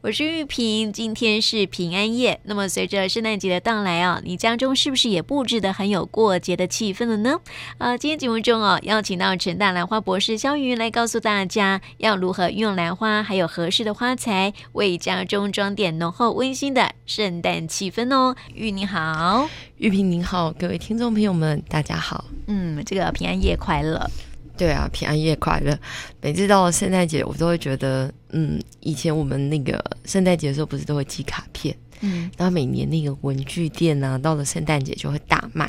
我是玉萍，今天是平安夜。那么随着圣诞节的到来啊，你家中是不是也布置得很有过节的气氛了呢？啊，今天节目中哦，邀请到成大兰花博士肖云来告诉大家，要如何运用兰花，还有合适的花材，为家中装点浓厚温馨的圣诞气氛哦。玉你好，玉萍您好，各位听众朋友们，大家好。嗯，这个平安夜快乐。对啊，平安夜快乐！每次到了圣诞节，我都会觉得，嗯，以前我们那个圣诞节的时候，不是都会寄卡片，嗯，然后每年那个文具店啊，到了圣诞节就会大卖，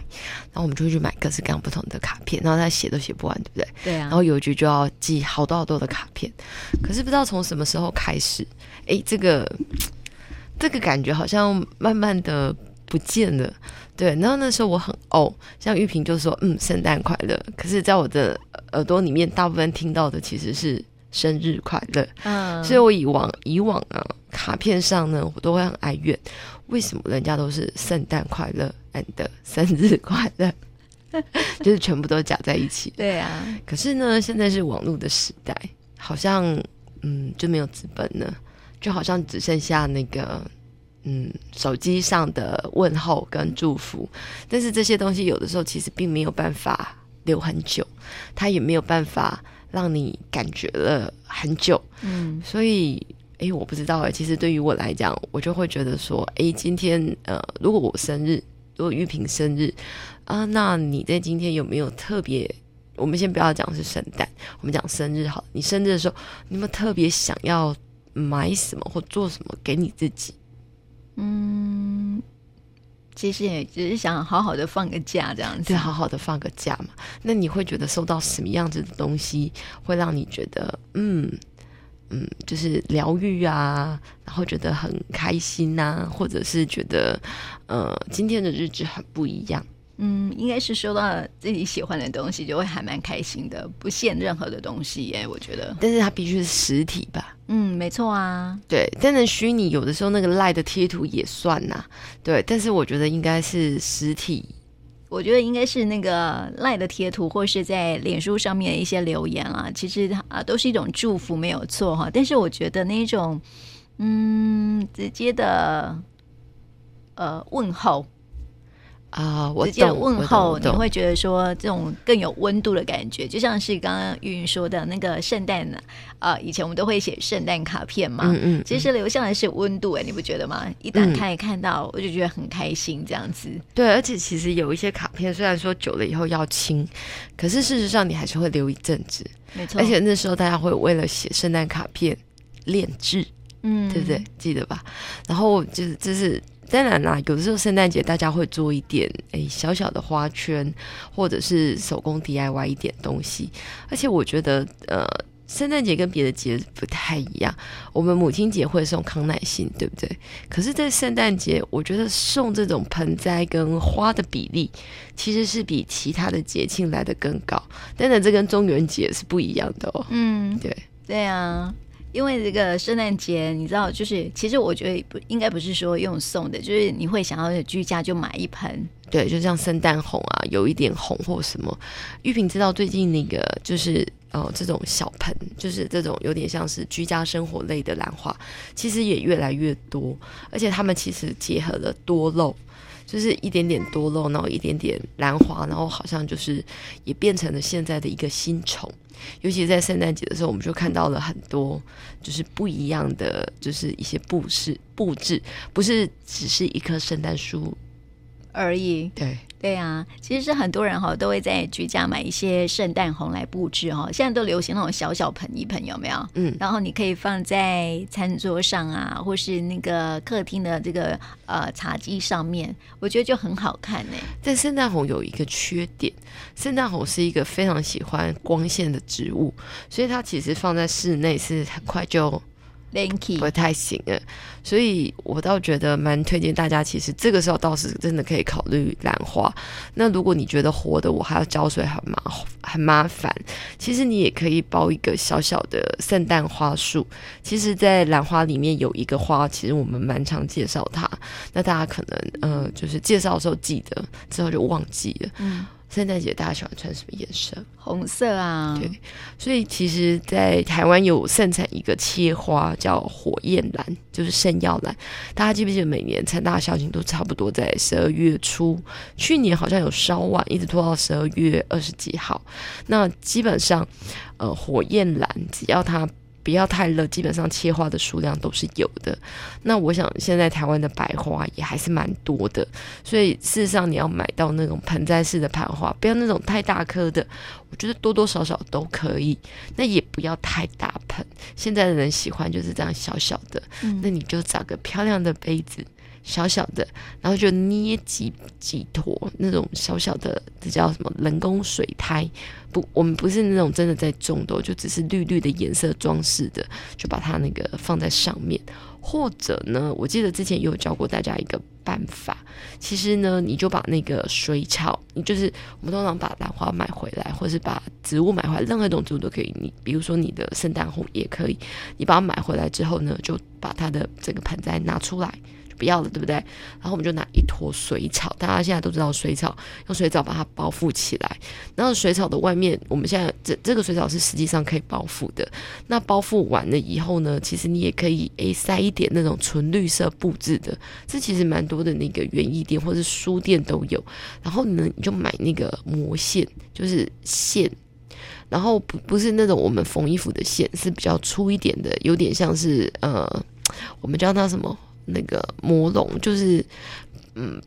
然后我们就会去买各式各样不同的卡片，然后他写都写不完，对不对？对啊。然后邮局就要寄好多好多的卡片，可是不知道从什么时候开始，哎，这个这个感觉好像慢慢的不见了。对，然后那时候我很哦，像玉萍就说，嗯，圣诞快乐。可是，在我的耳朵里面，大部分听到的其实是生日快乐。嗯，所以我以往以往啊，卡片上呢，我都会很哀怨，为什么人家都是圣诞快乐 and 生日快乐，就是全部都夹在一起。对啊，可是呢，现在是网络的时代，好像嗯就没有资本了，就好像只剩下那个。嗯，手机上的问候跟祝福，但是这些东西有的时候其实并没有办法留很久，它也没有办法让你感觉了很久。嗯，所以，哎，我不知道哎，其实对于我来讲，我就会觉得说，哎，今天呃，如果我生日，如果玉萍生日啊，那你在今天有没有特别？我们先不要讲是圣诞，我们讲生日好，你生日的时候，你有没有特别想要买什么或做什么给你自己？嗯，其实也只是想好好的放个假这样子，对，好好的放个假嘛。那你会觉得收到什么样子的东西会让你觉得，嗯嗯，就是疗愈啊，然后觉得很开心呐、或者是觉得，呃，今天的日子很不一样。嗯，应该是收到自己喜欢的东西，就会还蛮开心的，不限任何的东西耶，我觉得。但是它必须是实体吧？嗯，没错啊。对，但是虚拟有的时候那个赖的贴图也算呐。对，但是我觉得应该是实体。我觉得应该是那个赖的贴图，或是在脸书上面的一些留言啊，其实啊都是一种祝福，没有错哈。但是我觉得那种嗯直接的呃问候。啊，我直接问候，你会觉得说这种更有温度的感觉，就像是刚刚玉云说的那个圣诞呢，啊，以前我们都会写圣诞卡片嘛，嗯嗯，其实留下来是温度哎，你不觉得吗？一打开看到，我就觉得很开心，这样子。对，而且其实有一些卡片，虽然说久了以后要清，可是事实上你还是会留一阵子，没错。而且那时候大家会为了写圣诞卡片练字，嗯，对不对？记得吧？然后就是就是。当然啦，有的时候圣诞节大家会做一点诶小小的花圈，或者是手工 DIY 一点东西。而且我觉得，呃，圣诞节跟别的节不太一样。我们母亲节会送康乃馨，对不对？可是，在圣诞节，我觉得送这种盆栽跟花的比例，其实是比其他的节庆来的更高。当然，这跟中元节是不一样的哦。嗯，对，对啊。因为这个圣诞节，你知道，就是其实我觉得不应该不是说用送的，就是你会想要居家就买一盆，对，就像圣诞红啊，有一点红或什么。玉萍知道最近那个就是哦，这种小盆，就是这种有点像是居家生活类的兰花，其实也越来越多，而且他们其实结合了多肉。就是一点点多肉，然后一点点兰花，然后好像就是也变成了现在的一个新宠。尤其在圣诞节的时候，我们就看到了很多就是不一样的，就是一些布饰布置，不是只是一棵圣诞树而已。对。对啊，其实是很多人哈都会在居家买一些圣诞红来布置哈，现在都流行那种小小盆一盆，有没有？嗯，然后你可以放在餐桌上啊，或是那个客厅的这个呃茶几上面，我觉得就很好看呢。但圣诞红有一个缺点，圣诞红是一个非常喜欢光线的植物，所以它其实放在室内是很快就。不太行啊，所以我倒觉得蛮推荐大家，其实这个时候倒是真的可以考虑兰花。那如果你觉得活的我还要浇水很麻很麻烦，其实你也可以包一个小小的圣诞花束。其实，在兰花里面有一个花，其实我们蛮常介绍它。那大家可能呃，就是介绍的时候记得，之后就忘记了。嗯，圣诞节大家喜欢穿什么颜色？红色啊。对，所以其实，在台湾有盛产一个切花叫火焰兰，就是圣耀兰。大家记不记得每年成大校庆都差不多在十二月初？去年好像有稍晚，一直拖到十二月二十几号。那基本上，呃，火焰兰只要它。不要太热，基本上切花的数量都是有的。那我想现在台湾的白花也还是蛮多的，所以事实上你要买到那种盆栽式的盘花，不要那种太大颗的，我觉得多多少少都可以。那也不要太大盆，现在的人喜欢就是这样小小的，那你就找个漂亮的杯子。小小的，然后就捏几几坨那种小小的，这叫什么人工水苔？不，我们不是那种真的在种的，就只是绿绿的颜色装饰的，就把它那个放在上面。或者呢，我记得之前也有教过大家一个办法，其实呢，你就把那个水草，你就是我们通常把兰花买回来，或是把植物买回来，任何一种植物都可以。你比如说你的圣诞红也可以，你把它买回来之后呢，就把它的这个盆栽拿出来。不要了，对不对？然后我们就拿一坨水草，大家现在都知道水草，用水草把它包覆起来。然后水草的外面，我们现在这这个水草是实际上可以包覆的。那包覆完了以后呢，其实你也可以诶塞一点那种纯绿色布置的，这其实蛮多的那个园艺店或者书店都有。然后呢，你就买那个膜线，就是线，然后不不是那种我们缝衣服的线，是比较粗一点的，有点像是呃，我们叫它什么？那个魔龙就是，嗯，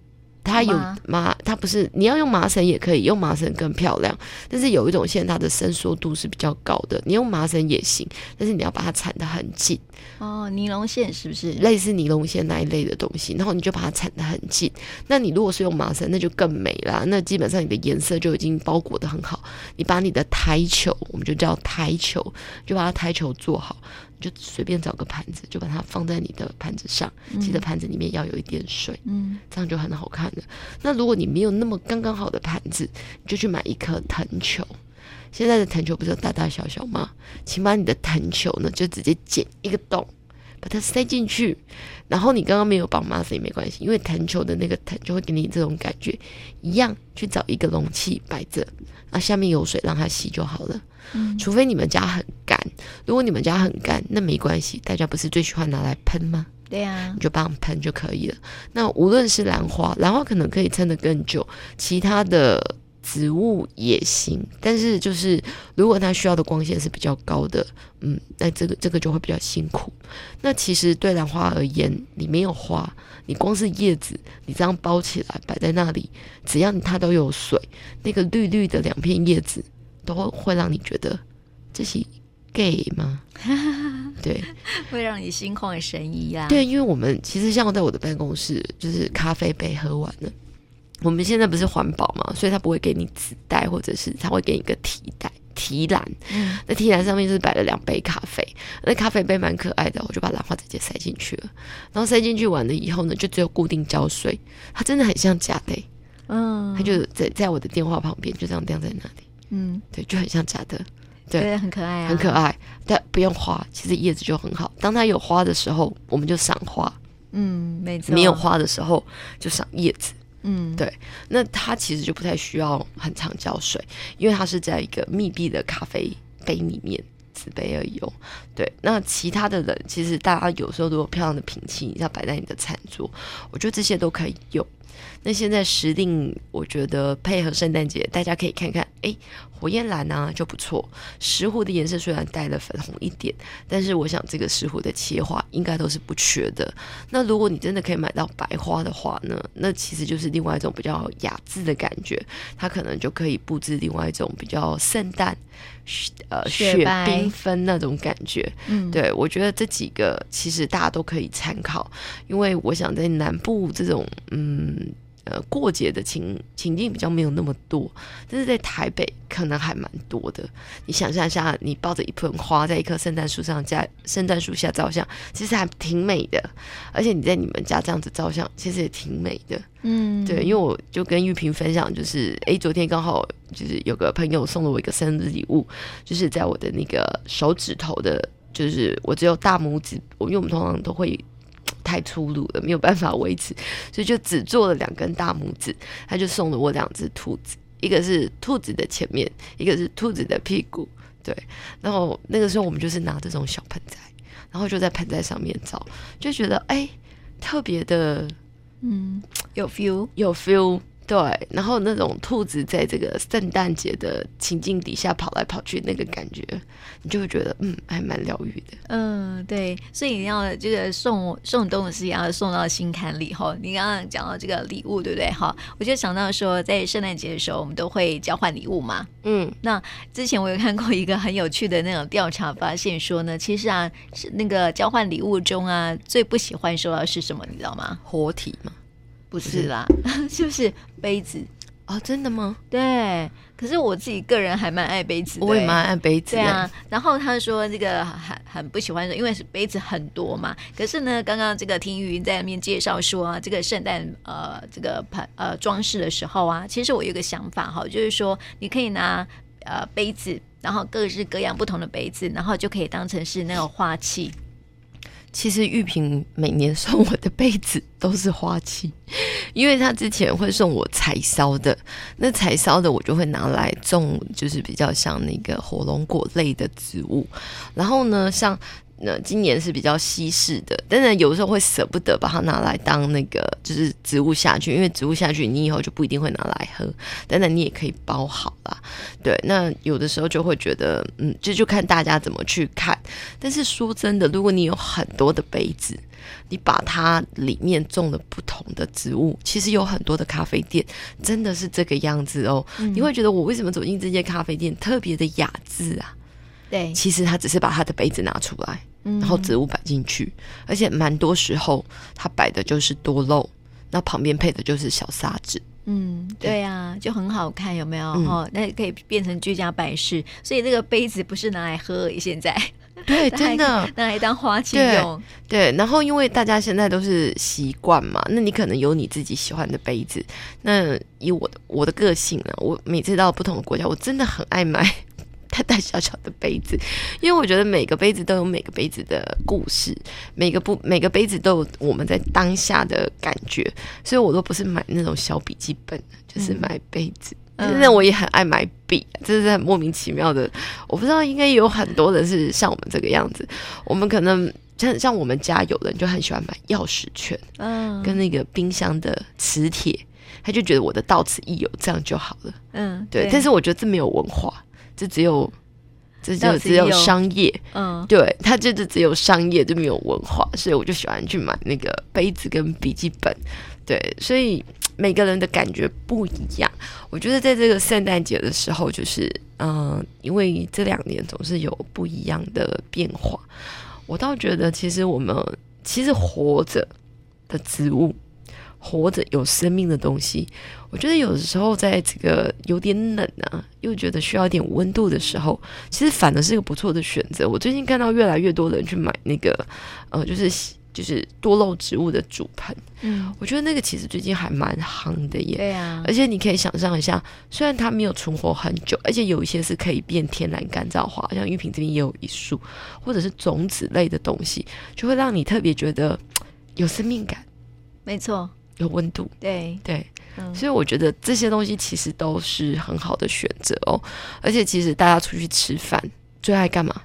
它有麻，它不是你要用麻绳也可以，用麻绳更漂亮。但是有一种线，它的伸缩度是比较高的，你用麻绳也行，但是你要把它缠得很紧。哦，尼龙线是不是类似尼龙线那一类的东西？然后你就把它缠得很紧。那你如果是用麻绳，那就更美啦。那基本上你的颜色就已经包裹得很好。你把你的台球，我们就叫台球，就把它台球做好。就随便找个盘子，就把它放在你的盘子上，记得盘子里面要有一点水，嗯，这样就很好看了。那如果你没有那么刚刚好的盘子，你就去买一颗藤球。现在的藤球不是有大大小小吗？请把你的藤球呢，就直接剪一个洞，把它塞进去。然后你刚刚没有绑麻绳也没关系，因为弹球的那个弹就会给你这种感觉。一样去找一个容器摆着，那，下面有水让它吸就好了。嗯，除非你们家很干，如果你们家很干，那没关系。大家不是最喜欢拿来喷吗？对呀、啊，你就帮喷就可以了。那无论是兰花，兰花可能可以撑得更久，其他的植物也行。但是就是如果它需要的光线是比较高的，嗯，那这个这个就会比较辛苦。那其实对兰花而言，你没有花，你光是叶子，你这样包起来摆在那里，只要它都有水，那个绿绿的两片叶子。都会让你觉得这是 gay 吗？对，会让你心旷神怡啊。对，因为我们其实像在我的办公室，就是咖啡杯喝完了，我们现在不是环保嘛，所以他不会给你纸袋，或者是他会给你一个提袋、提篮。嗯，那提篮上面就是摆了两杯咖啡，那咖啡杯蛮可爱的，我就把兰花直接塞进去了。然后塞进去完了以后呢，就只有固定胶水，它真的很像假的。嗯，它就在在我的电话旁边，就这样晾在那里。嗯，对，就很像假的，对，对，很可爱啊，很可爱。但不用花，其实叶子就很好。当它有花的时候，我们就赏花。嗯，没错。没有花的时候，就赏叶子。嗯，对。那它其实就不太需要很常浇水，因为它是在一个密闭的咖啡杯里面，纸杯而已哦。对，那其他的人，其实大家有时候如果漂亮的品器，要摆在你的餐桌，我觉得这些都可以用。那现在时令，我觉得配合圣诞节，大家可以看看，哎，火焰蓝啊就不错。石斛的颜色虽然带了粉红一点，但是我想这个石斛的切花应该都是不缺的。那如果你真的可以买到白花的话呢，那其实就是另外一种比较雅致的感觉，它可能就可以布置另外一种比较圣诞，呃，雪缤纷那种感觉。嗯，对，我觉得这几个其实大家都可以参考，因为我想在南部这种，嗯。呃，过节的情情境比较没有那么多，但是在台北可能还蛮多的。你想象一下，你抱着一盆花在一棵圣诞树上，在圣诞树下照相，其实还挺美的。而且你在你们家这样子照相，其实也挺美的。嗯，对，因为我就跟玉萍分享，就是哎，昨天刚好就是有个朋友送了我一个生日礼物，就是在我的那个手指头的，就是我只有大拇指，我因为我们通常都会。太粗鲁了，没有办法维持，所以就只做了两根大拇指。他就送了我两只兔子，一个是兔子的前面，一个是兔子的屁股，对。然后那个时候我们就是拿这种小盆栽，然后就在盆栽上面照，就觉得哎，特别的，嗯，有 feel，有 feel。对，然后那种兔子在这个圣诞节的情境底下跑来跑去，那个感觉，你就会觉得嗯，还蛮疗愈的。嗯，对，所以你要这个送送东西，要送到心坎里哈。你刚刚讲到这个礼物，对不对？哈，我就想到说，在圣诞节的时候，我们都会交换礼物嘛。嗯，那之前我有看过一个很有趣的那种调查，发现说呢，其实啊，是那个交换礼物中啊，最不喜欢收到是什么？你知道吗？活体吗？不是啦，是不是杯子哦？真的吗？对，可是我自己个人还蛮爱杯子的，我也蛮爱杯子。对啊，然后他说这个很很不喜欢说，因为是杯子很多嘛。可是呢，刚刚这个听玉云在那边介绍说啊，这个圣诞呃这个盘呃装饰的时候啊，其实我有个想法哈，就是说你可以拿呃杯子，然后各式各样不同的杯子，然后就可以当成是那种花器。其实玉萍每年送我的被子都是花期，因为他之前会送我柴烧的，那柴烧的我就会拿来种，就是比较像那个火龙果类的植物。然后呢，像。那今年是比较稀释的，但是有时候会舍不得把它拿来当那个就是植物下去，因为植物下去你以后就不一定会拿来喝，但是你也可以包好啦。对，那有的时候就会觉得，嗯，这就，就看大家怎么去看。但是说真的，如果你有很多的杯子，你把它里面种了不同的植物，其实有很多的咖啡店真的是这个样子哦。嗯、你会觉得我为什么走进这间咖啡店特别的雅致啊？对，其实他只是把他的杯子拿出来。然后植物摆进去，而且蛮多时候它摆的就是多肉，那旁边配的就是小沙子。嗯，对呀、啊，就很好看，有没有？哈、嗯，那可以变成居家摆饰。所以这个杯子不是拿来喝而已，现在对，真的拿来当花器用。对，然后因为大家现在都是习惯嘛，那你可能有你自己喜欢的杯子。那以我的我的个性呢，我每次到不同的国家，我真的很爱买。大大小小的杯子，因为我觉得每个杯子都有每个杯子的故事，每个不每个杯子都有我们在当下的感觉，所以我都不是买那种小笔记本，就是买杯子。嗯、那我也很爱买笔，这是很莫名其妙的。我不知道，应该有很多人是像我们这个样子。我们可能像像我们家有人就很喜欢买钥匙圈，嗯，跟那个冰箱的磁铁，他就觉得我的到此一游，这样就好了。嗯，对。对，但是我觉得这没有文化。这只有，这就只有商业，嗯，对，它就是只有商业，就没有文化，所以我就喜欢去买那个杯子跟笔记本，对，所以每个人的感觉不一样。我觉得在这个圣诞节的时候，就是，嗯、呃，因为这两年总是有不一样的变化，我倒觉得其实我们其实活着的植物。活着有生命的东西，我觉得有的时候在这个有点冷啊，又觉得需要一点温度的时候，其实反而是一个不错的选择。我最近看到越来越多人去买那个，呃，就是就是多肉植物的主盆，嗯，我觉得那个其实最近还蛮夯的耶。对啊，而且你可以想象一下，虽然它没有存活很久，而且有一些是可以变天然干燥花，像玉萍这边也有一束，或者是种子类的东西，就会让你特别觉得有生命感。没错。有温度，对对，嗯，所以我觉得这些东西其实都是很好的选择哦。而且其实大家出去吃饭最爱干嘛？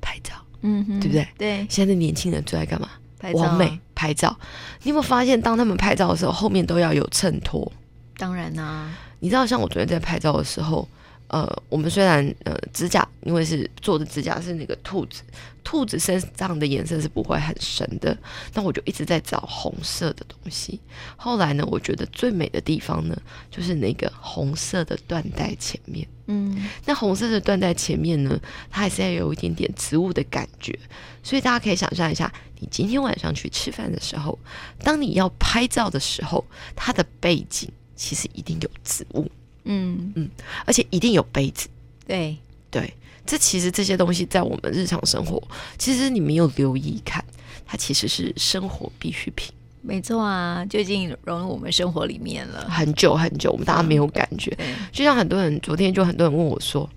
拍照，嗯哼，对不对？对，现在的年轻人最爱干嘛？拍照，完美拍照。你有没有发现，当他们拍照的时候，后面都要有衬托？当然啦，啊，你知道，像我昨天在拍照的时候。呃，我们虽然呃指甲，因为是做的指甲是那个兔子，兔子身上的颜色是不会很深的，那我就一直在找红色的东西。后来呢，我觉得最美的地方呢，就是那个红色的缎带前面。嗯，那红色的缎带前面呢，它还是要有一点点植物的感觉。所以大家可以想象一下，你今天晚上去吃饭的时候，当你要拍照的时候，它的背景其实一定有植物。嗯嗯，而且一定有杯子，对对，这其实这些东西在我们日常生活，其实你没有留意看，它其实是生活必需品。没错啊，就已经融入我们生活里面了很久很久，我们大家没有感觉。嗯、就像很多人昨天就很多人问我说：“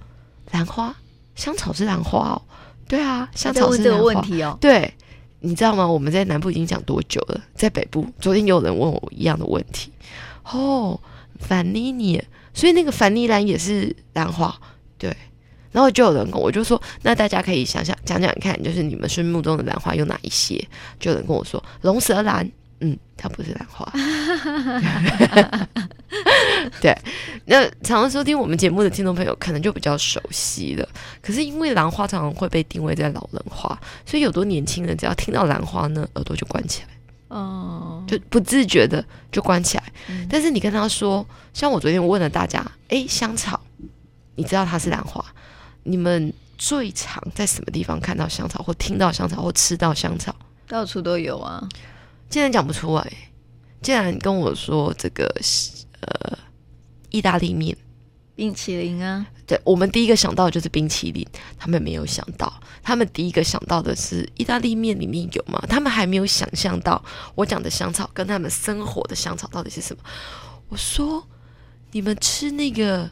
兰花，香草是兰花哦？”对啊，香草是兰花。这个问题哦。对，你知道吗？我们在南部已经讲多久了？在北部，昨天有人问我一样的问题。哦，凡妮妮。所以那个凡尼兰也是兰花，对。然后就有人跟我就说，那大家可以想想讲讲看，就是你们心目中的兰花有哪一些？就有人跟我说龙舌兰，嗯，它不是兰花。对，那常常收听我们节目的听众朋友可能就比较熟悉了。可是因为兰花常常会被定位在老人花，所以有多年轻人只要听到兰花呢，耳朵就关起来，哦，就不自觉的就关起来。嗯、但是你跟他说，像我昨天问了大家，哎，香草，你知道它是兰花？你们最常在什么地方看到香草，或听到香草，或吃到香草？到处都有啊！竟然讲不出来，竟然跟我说这个呃，意大利面、冰淇淋啊！对，我们第一个想到的就是冰淇淋，他们没有想到，他们第一个想到的是意大利面里面有吗？他们还没有想象到我讲的香草跟他们生活的香草到底是什么。我说，你们吃那个。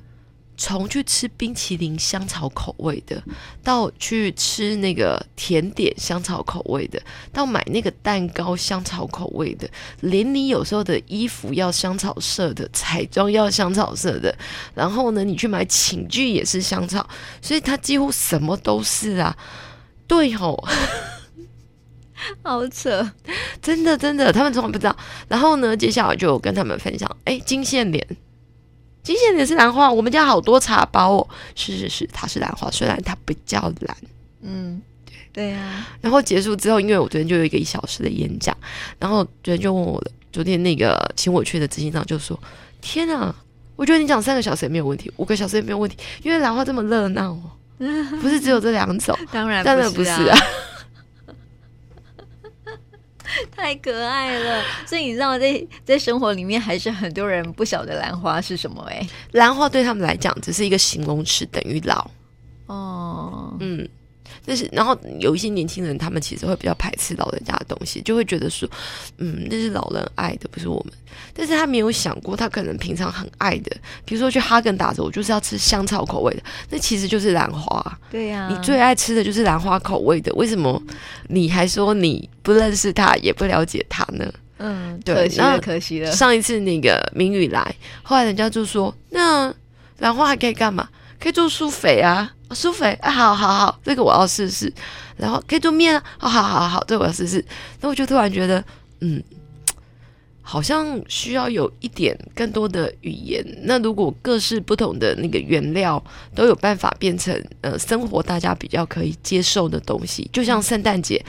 从去吃冰淇淋香草口味的，到去吃那个甜点香草口味的，到买那个蛋糕香草口味的，连你有时候的衣服要香草色的，彩妆要香草色的，然后呢，你去买寝具也是香草，所以它几乎什么都是啊。对吼，好扯，真的真的，他们从来不知道。然后呢，接下来就跟他们分享，哎，金线莲。金线莲是兰花，我们家好多茶包哦。是是是，它是兰花，虽然它比较蓝。嗯，对对呀、啊。然后结束之后，因为我昨天就有一个一小时的演讲，然后昨天就问我的，昨天那个请我去的执行长就说：“天啊，我觉得你讲三个小时也没有问题，五个小时也没有问题，因为兰花这么热闹哦，不是只有这两种，当 然当然不是啊。” 太可爱了，所以你知道在，在在生活里面，还是很多人不晓得兰花是什么哎。兰花对他们来讲，只是一个形容词，等于老。哦，嗯。但是，然后有一些年轻人，他们其实会比较排斥老人家的东西，就会觉得说，嗯，那是老人爱的，不是我们。但是他没有想过，他可能平常很爱的，比如说去哈根达斯，我就是要吃香草口味的，那其实就是兰花。对呀、啊，你最爱吃的就是兰花口味的，为什么你还说你不认识他，也不了解他呢？嗯，对，可惜了，可惜了。上一次那个明宇来，后来人家就说，那兰花还可以干嘛？可以做舒肥啊。舒肥啊，好好好，这个我要试试。然后可以做面啊，好好好好，这个我要试试。那我就突然觉得，嗯，好像需要有一点更多的语言。那如果各式不同的那个原料都有办法变成呃生活大家比较可以接受的东西，就像圣诞节。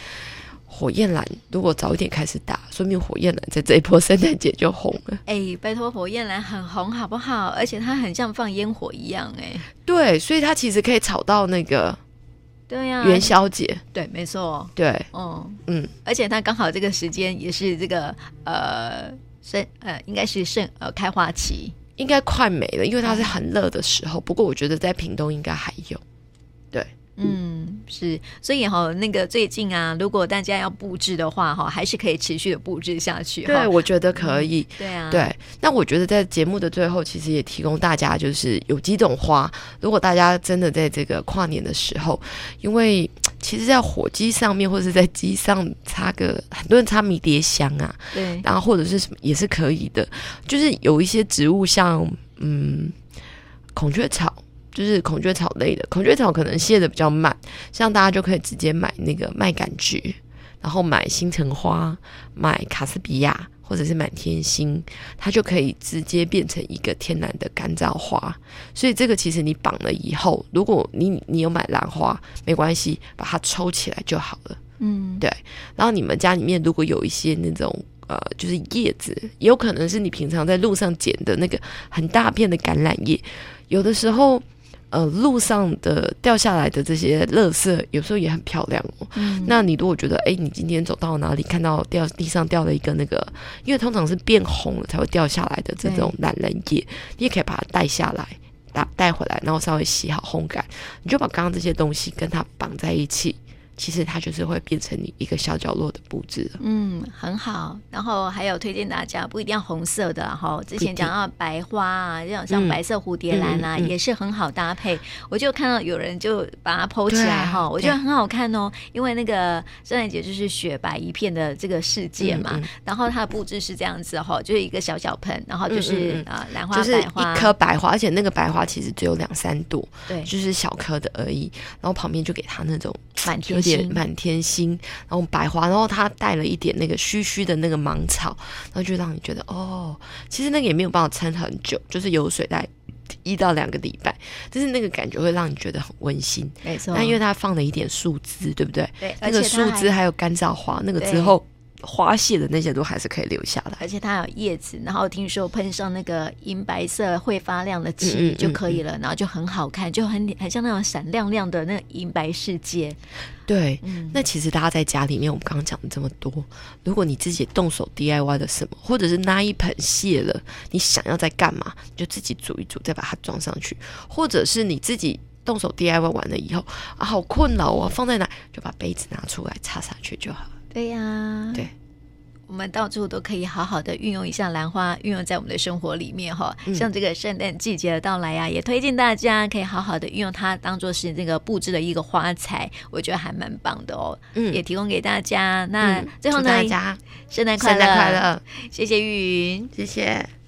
火焰蓝如果早一点开始打，说明火焰蓝在这一波圣诞节就红了。哎、欸，拜托，火焰蓝很红，好不好？而且它很像放烟火一样、欸，哎。对，所以它其实可以炒到那个，对呀，元宵节。对，没错。对，嗯嗯，而且它刚好这个时间也是这个呃盛呃，应该是盛呃开花期，应该快没了，因为它是很热的时候。不过我觉得在屏东应该还有，对。嗯，是，所以哈，那个最近啊，如果大家要布置的话，哈，还是可以持续的布置下去。对，我觉得可以。对啊，对。那我觉得在节目的最后，其实也提供大家，就是有几种花，如果大家真的在这个跨年的时候，因为其实，在火鸡上面或者是在鸡上插个，很多人插迷迭香啊，对，然后或者是什么也是可以的，就是有一些植物像嗯孔雀草。就是孔雀草类的，孔雀草可能谢的比较慢，像大家就可以直接买那个麦秆菊，然后买星辰花，买卡斯比亚或者是满天星，它就可以直接变成一个天然的干燥花。所以这个其实你绑了以后，如果你你有买兰花，没关系，把它抽起来就好了。嗯，对。然后你们家里面如果有一些那种呃，就是叶子，也有可能是你平常在路上捡的那个很大片的橄榄叶，有的时候。呃，路上的掉下来的这些垃圾，有时候也很漂亮哦。嗯，那你如果觉得，哎，你今天走到哪里看到掉地上掉了一个那个，因为通常是变红了才会掉下来的这种懒人叶，你也可以把它带下来，带带回来，然后稍微洗好烘干，你就把刚刚这些东西跟它绑在一起，其实它就是会变成你一个小角落的布置。嗯，很好。然后还有推荐大家，不一定要红色的哈。之前讲到白花啊，这种像白色蝴蝶兰啊，嗯、也是很好搭配。我就看到有人就把它 po 起来哈，啊、我觉得很好看哦。因为那个圣诞节就是雪白一片的这个世界嘛，然后它的布置是这样子哈，就是一个小小盆，然后就是啊兰、花，就是一颗白花，而且那个白花其实只有两三朵，对，就是小颗的而已。然后旁边就给它那种满天星，满天星，然后白花，然后它带了一点那个虚虚的那个芒草，然后就让你觉得哦，其实那个也没有办法撑很久，就是有水在一到两个礼拜，就是那个感觉会让你觉得很温馨。没错，但因为它放了一点树枝，对不对？对，那个树枝还有干燥花，那个之后。花谢的那些都还是可以留下来，而且它有叶子，然后听说喷上那个银白色会发亮的漆就可以了，然后就很好看，就很很像那种闪亮亮的那银白世界。对，嗯、那其实大家在家里面，我们刚刚讲了这么多，如果你自己动手 DIY 的什么，或者是那一盆谢了，你想要再干嘛，就自己煮一煮，再把它装上去，或者是你自己动手 DIY 完了以后啊，好困扰啊，放在哪就把杯子拿出来插上去就好。对呀，对，我们到处都可以好好的运用一下兰花，运用在我们的生活里面哈。嗯、像这个圣诞季节的到来呀、啊，也推荐大家可以好好的运用它，当做是这个布置的一个花材，我觉得还蛮棒的哦。嗯，也提供给大家。那最后呢，大家圣诞快乐，圣诞快乐，谢谢玉云，谢谢。